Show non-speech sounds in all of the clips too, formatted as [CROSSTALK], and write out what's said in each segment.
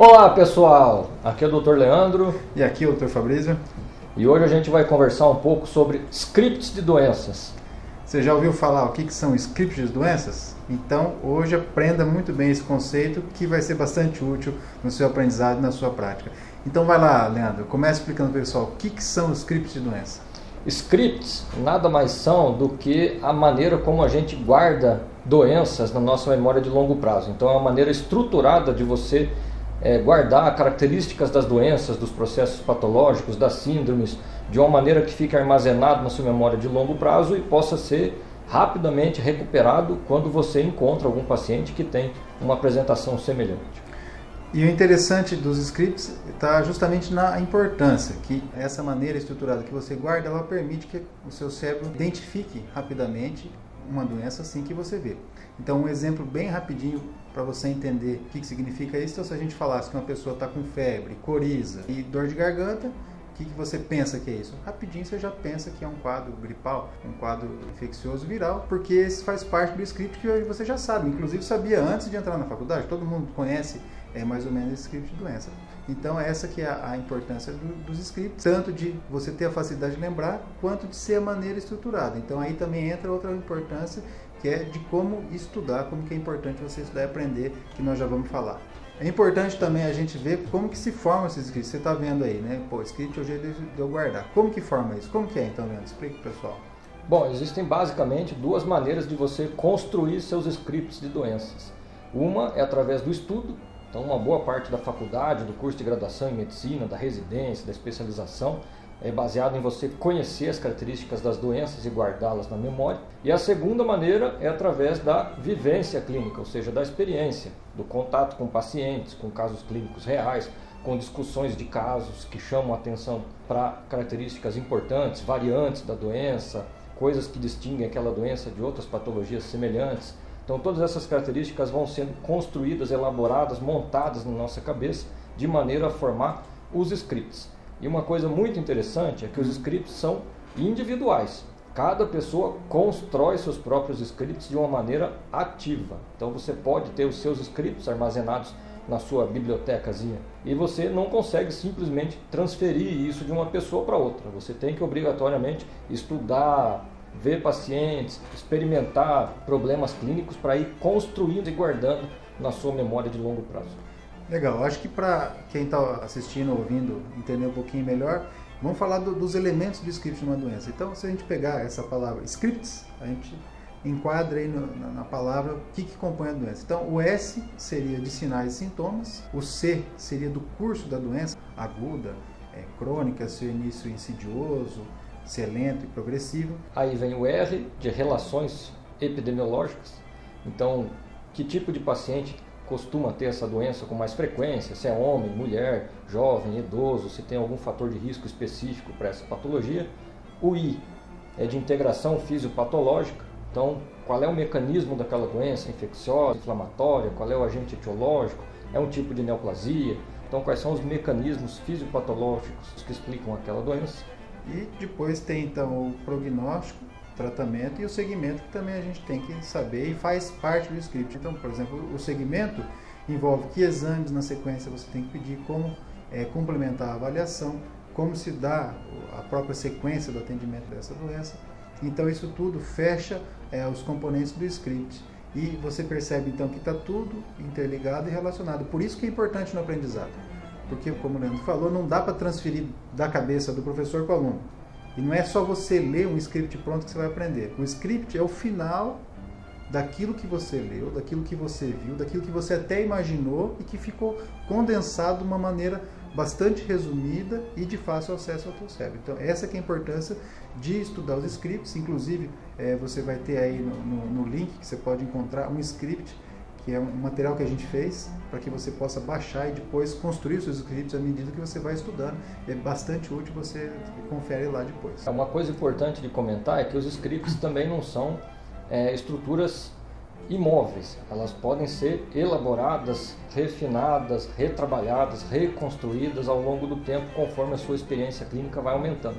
Olá pessoal, aqui é o Dr. Leandro e aqui é o Dr. Fabrício e hoje a gente vai conversar um pouco sobre scripts de doenças. Você já ouviu falar o que, são scripts de doenças? Então hoje aprenda muito bem esse conceito que vai ser bastante útil no seu aprendizado e na sua prática. Então vai lá, Leandro, comece explicando para o pessoal o que, que são scripts de doença. Scripts nada mais são do que a maneira como a gente guarda doenças na nossa memória de longo prazo. Então é uma maneira estruturada de você é, guardar características das doenças, dos processos patológicos, das síndromes, de uma maneira que fique armazenado na sua memória de longo prazo e possa ser rapidamente recuperado quando você encontra algum paciente que tem uma apresentação semelhante. E o interessante dos scripts está justamente na importância, que essa maneira estruturada que você guarda, ela permite que o seu cérebro identifique rapidamente uma doença assim que você vê. Então, um exemplo bem rapidinho para você entender o que, que significa isso. Então, se a gente falasse que uma pessoa está com febre, coriza e dor de garganta, o que, que você pensa que é isso? Rapidinho você já pensa que é um quadro gripal, um quadro infeccioso viral, porque esse faz parte do script que você já sabe. Inclusive sabia antes de entrar na faculdade, todo mundo conhece é mais ou menos esse script de doença. Então essa que é a, a importância do, dos scripts, tanto de você ter a facilidade de lembrar, quanto de ser a maneira estruturada. Então aí também entra outra importância, que é de como estudar, como que é importante você estudar e aprender, que nós já vamos falar. É importante também a gente ver como que se forma esses scripts. Você está vendo aí, né? Pô, script é o jeito de eu guardar. Como que forma isso? Como que é então, Leandro? Explica pessoal. Bom, existem basicamente duas maneiras de você construir seus scripts de doenças. Uma é através do estudo, então, uma boa parte da faculdade, do curso de graduação em medicina, da residência, da especialização, é baseado em você conhecer as características das doenças e guardá-las na memória. E a segunda maneira é através da vivência clínica, ou seja, da experiência, do contato com pacientes, com casos clínicos reais, com discussões de casos que chamam atenção para características importantes, variantes da doença, coisas que distinguem aquela doença de outras patologias semelhantes. Então todas essas características vão sendo construídas, elaboradas, montadas na nossa cabeça de maneira a formar os scripts. E uma coisa muito interessante é que os scripts são individuais. Cada pessoa constrói seus próprios scripts de uma maneira ativa. Então você pode ter os seus scripts armazenados na sua bibliotecazinha e você não consegue simplesmente transferir isso de uma pessoa para outra. Você tem que obrigatoriamente estudar, ver pacientes, experimentar problemas clínicos para ir construindo e guardando na sua memória de longo prazo. Legal, acho que para quem está assistindo, ouvindo, entender um pouquinho melhor, vamos falar do, dos elementos do script uma doença. Então, se a gente pegar essa palavra scripts, a gente enquadra aí no, na, na, palavra o que, que compõe a doença. Então, o S seria de sinais e sintomas, o C seria do curso da doença, aguda, é, crônica, seu início insidioso, se é lento e progressivo. Aí vem o R de relações epidemiológicas. Então, que tipo de paciente costuma ter essa doença com mais frequência? Se é homem, mulher, jovem, idoso, se tem algum fator de risco específico para essa patologia. O I é de integração fisiopatológica. Então, qual é o mecanismo daquela doença infecciosa, inflamatória, qual é o agente etiológico, é um tipo de neoplasia. Então, quais são os mecanismos fisiopatológicos que explicam aquela doença? E depois tem então o prognóstico, tratamento e o segmento que também a gente tem que saber e faz parte do script. Então, por exemplo, o segmento envolve que exames na sequência você tem que pedir, como é, complementar a avaliação, como se dá a própria sequência do atendimento dessa doença. Então, isso tudo fecha é, os componentes do script. E você percebe então que está tudo interligado e relacionado. Por isso que é importante no aprendizado porque, como o Leandro falou, não dá para transferir da cabeça do professor para o aluno. E não é só você ler um script pronto que você vai aprender. O script é o final daquilo que você leu, daquilo que você viu, daquilo que você até imaginou e que ficou condensado de uma maneira bastante resumida e de fácil acesso ao teu cérebro. Então, essa é a importância de estudar os scripts. Inclusive, é, você vai ter aí no, no, no link que você pode encontrar um script que é um material que a gente fez para que você possa baixar e depois construir seus scripts à medida que você vai estudando. É bastante útil, você confere lá depois. Uma coisa importante de comentar é que os scripts [LAUGHS] também não são é, estruturas imóveis. Elas podem ser elaboradas, refinadas, retrabalhadas, reconstruídas ao longo do tempo, conforme a sua experiência clínica vai aumentando.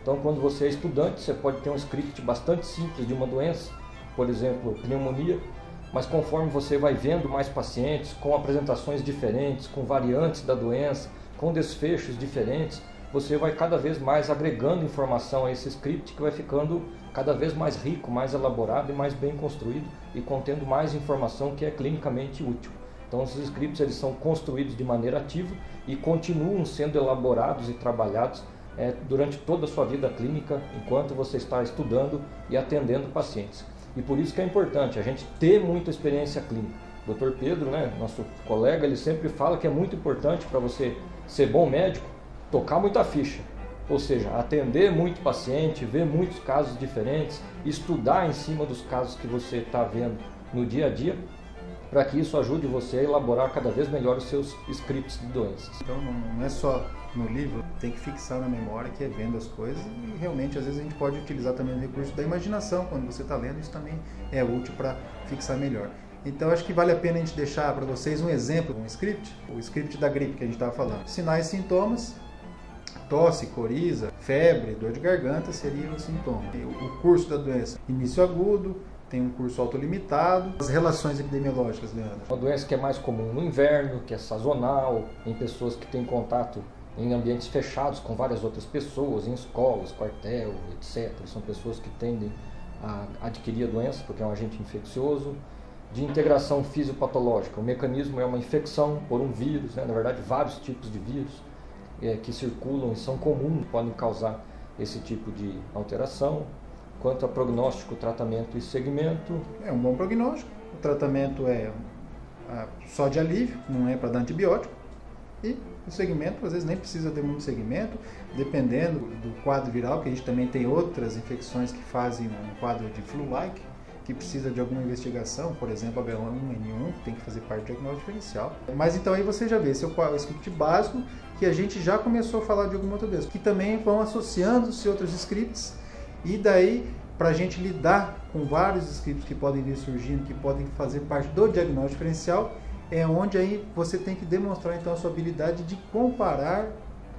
Então, quando você é estudante, você pode ter um script bastante simples de uma doença, por exemplo, pneumonia, mas conforme você vai vendo mais pacientes com apresentações diferentes, com variantes da doença, com desfechos diferentes, você vai cada vez mais agregando informação a esse script que vai ficando cada vez mais rico, mais elaborado e mais bem construído e contendo mais informação que é clinicamente útil. Então, esses scripts eles são construídos de maneira ativa e continuam sendo elaborados e trabalhados é, durante toda a sua vida clínica, enquanto você está estudando e atendendo pacientes. E por isso que é importante a gente ter muita experiência clínica. O Dr. Pedro, né, nosso colega, ele sempre fala que é muito importante para você ser bom médico, tocar muita ficha. Ou seja, atender muito paciente, ver muitos casos diferentes, estudar em cima dos casos que você está vendo no dia a dia para que isso ajude você a elaborar cada vez melhor os seus scripts de doenças. Então não é só no livro, tem que fixar na memória que é vendo as coisas e realmente às vezes a gente pode utilizar também o recurso da imaginação quando você está lendo, isso também é útil para fixar melhor. Então acho que vale a pena a gente deixar para vocês um exemplo, um script, o script da gripe que a gente estava falando. Sinais e sintomas, tosse, coriza, febre, dor de garganta seriam os sintomas. O curso da doença, início agudo, tem um curso autolimitado. As relações epidemiológicas, Leandro? Uma doença que é mais comum no inverno, que é sazonal, em pessoas que têm contato em ambientes fechados com várias outras pessoas, em escolas, quartel, etc. São pessoas que tendem a adquirir a doença porque é um agente infeccioso. De integração fisiopatológica, o mecanismo é uma infecção por um vírus, né? na verdade, vários tipos de vírus é, que circulam e são comuns, podem causar esse tipo de alteração quanto a prognóstico, tratamento e segmento. É um bom prognóstico. O tratamento é só de alívio, não é para dar antibiótico. E o segmento, às vezes nem precisa ter muito segmento, dependendo do quadro viral, que a gente também tem outras infecções que fazem um quadro de flu-like, que precisa de alguma investigação, por exemplo, H1N1, que tem que fazer parte do diagnóstico diferencial. Mas então aí você já vê, esse é o script básico, que a gente já começou a falar de alguma outra vez, que também vão associando-se outros scripts e daí, para a gente lidar com vários scripts que podem vir surgindo, que podem fazer parte do diagnóstico diferencial, é onde aí você tem que demonstrar então a sua habilidade de comparar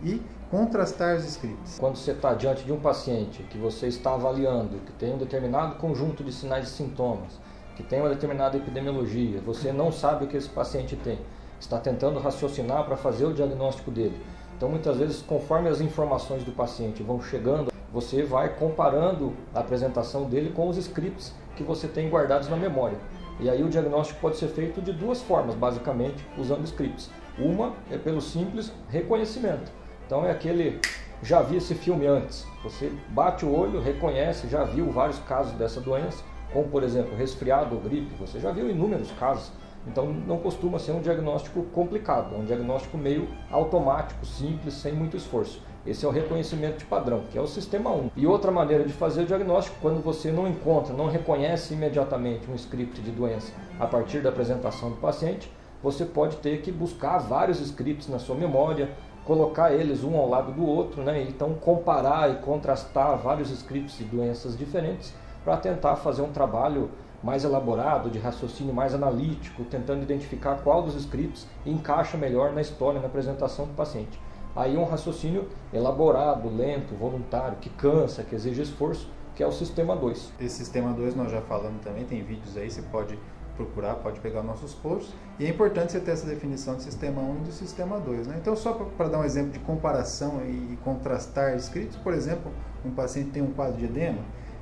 e contrastar os scripts. Quando você está diante de um paciente que você está avaliando, que tem um determinado conjunto de sinais e sintomas, que tem uma determinada epidemiologia, você não sabe o que esse paciente tem, está tentando raciocinar para fazer o diagnóstico dele. Então, muitas vezes, conforme as informações do paciente vão chegando você vai comparando a apresentação dele com os scripts que você tem guardados na memória. E aí o diagnóstico pode ser feito de duas formas, basicamente, usando scripts. Uma é pelo simples reconhecimento. Então é aquele já vi esse filme antes. Você bate o olho, reconhece, já viu vários casos dessa doença, como por exemplo resfriado ou gripe. Você já viu inúmeros casos. Então não costuma ser um diagnóstico complicado, é um diagnóstico meio automático, simples, sem muito esforço. Esse é o reconhecimento de padrão, que é o sistema 1. E outra maneira de fazer o diagnóstico, quando você não encontra, não reconhece imediatamente um script de doença a partir da apresentação do paciente, você pode ter que buscar vários scripts na sua memória, colocar eles um ao lado do outro, né? então comparar e contrastar vários scripts de doenças diferentes para tentar fazer um trabalho mais elaborado, de raciocínio mais analítico, tentando identificar qual dos scripts encaixa melhor na história, na apresentação do paciente. Aí um raciocínio elaborado, lento, voluntário, que cansa, que exige esforço, que é o sistema 2. Esse sistema 2 nós já falamos também, tem vídeos aí, você pode procurar, pode pegar nossos posts. E é importante você ter essa definição de sistema 1 e do sistema 2. Né? Então, só para dar um exemplo de comparação e contrastar escritos, por exemplo, um paciente tem um quadro de edema,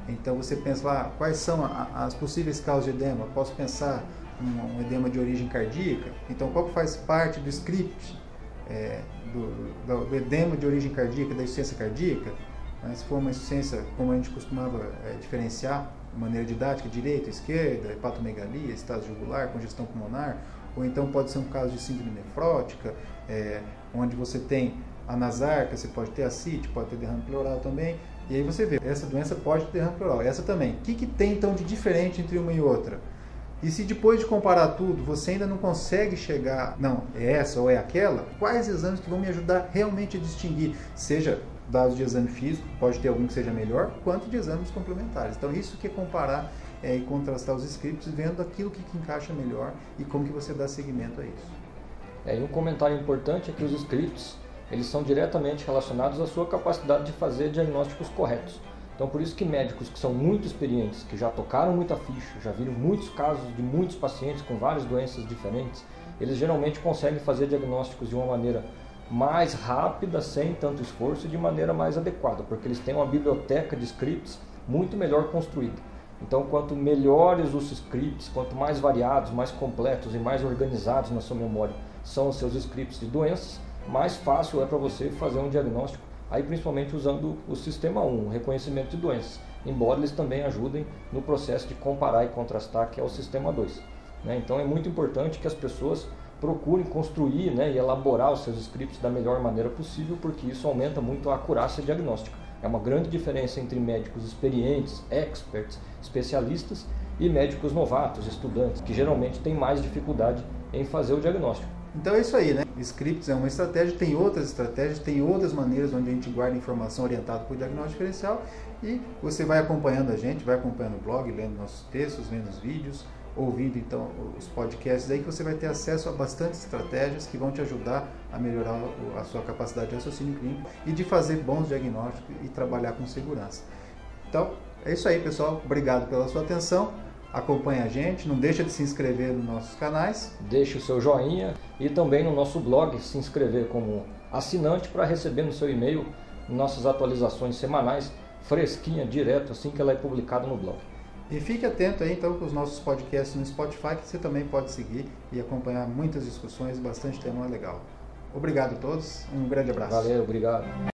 então você pensa lá, quais são as possíveis causas de edema? Posso pensar um, um edema de origem cardíaca? Então, qual que faz parte do script é, do, do, edema de origem cardíaca, da insuficiência cardíaca, né? se for uma insuficiência como a gente costumava é, diferenciar de maneira didática, direita, esquerda, hepatomegalia, estado jugular, congestão pulmonar, ou então pode ser um caso de síndrome nefrótica, é, onde você tem a nasarca, você pode ter ascite, pode ter derrame pleural também, e aí você vê, essa doença pode ter derrame pleural, essa também. O que, que tem então de diferente entre uma e outra? E se depois de comparar tudo você ainda não consegue chegar, não, é essa ou é aquela, quais exames que vão me ajudar realmente a distinguir, seja dados de exame físico, pode ter algum que seja melhor, quanto de exames complementares. Então isso que é comparar é, e contrastar os scripts, vendo aquilo que, que encaixa melhor e como que você dá seguimento a isso. É, e um comentário importante é que os scripts eles são diretamente relacionados à sua capacidade de fazer diagnósticos corretos. Então por isso que médicos que são muito experientes, que já tocaram muita ficha, já viram muitos casos de muitos pacientes com várias doenças diferentes, eles geralmente conseguem fazer diagnósticos de uma maneira mais rápida, sem tanto esforço e de maneira mais adequada, porque eles têm uma biblioteca de scripts muito melhor construída. Então, quanto melhores os scripts, quanto mais variados, mais completos e mais organizados na sua memória são os seus scripts de doenças, mais fácil é para você fazer um diagnóstico, aí principalmente usando o sistema 1, o reconhecimento de doenças, embora eles também ajudem no processo de comparar e contrastar, que é o sistema 2. Né? Então é muito importante que as pessoas procurem construir né, e elaborar os seus scripts da melhor maneira possível, porque isso aumenta muito a acurácia diagnóstica. É uma grande diferença entre médicos experientes, experts, especialistas e médicos novatos, estudantes, que geralmente têm mais dificuldade em fazer o diagnóstico. Então é isso aí, né? Scripts é uma estratégia, tem outras estratégias, tem outras maneiras onde a gente guarda informação orientada para o diagnóstico diferencial e você vai acompanhando a gente, vai acompanhando o blog, lendo nossos textos, vendo os vídeos, ouvindo então os podcasts aí que você vai ter acesso a bastante estratégias que vão te ajudar a melhorar a sua capacidade de raciocínio clínico e de fazer bons diagnósticos e trabalhar com segurança. Então, é isso aí, pessoal. Obrigado pela sua atenção. Acompanhe a gente, não deixa de se inscrever nos nossos canais. Deixe o seu joinha e também no nosso blog se inscrever como assinante para receber no seu e-mail nossas atualizações semanais, fresquinha, direto, assim que ela é publicada no blog. E fique atento aí então com os nossos podcasts no Spotify, que você também pode seguir e acompanhar muitas discussões, bastante tema legal. Obrigado a todos, um grande abraço. Valeu, obrigado.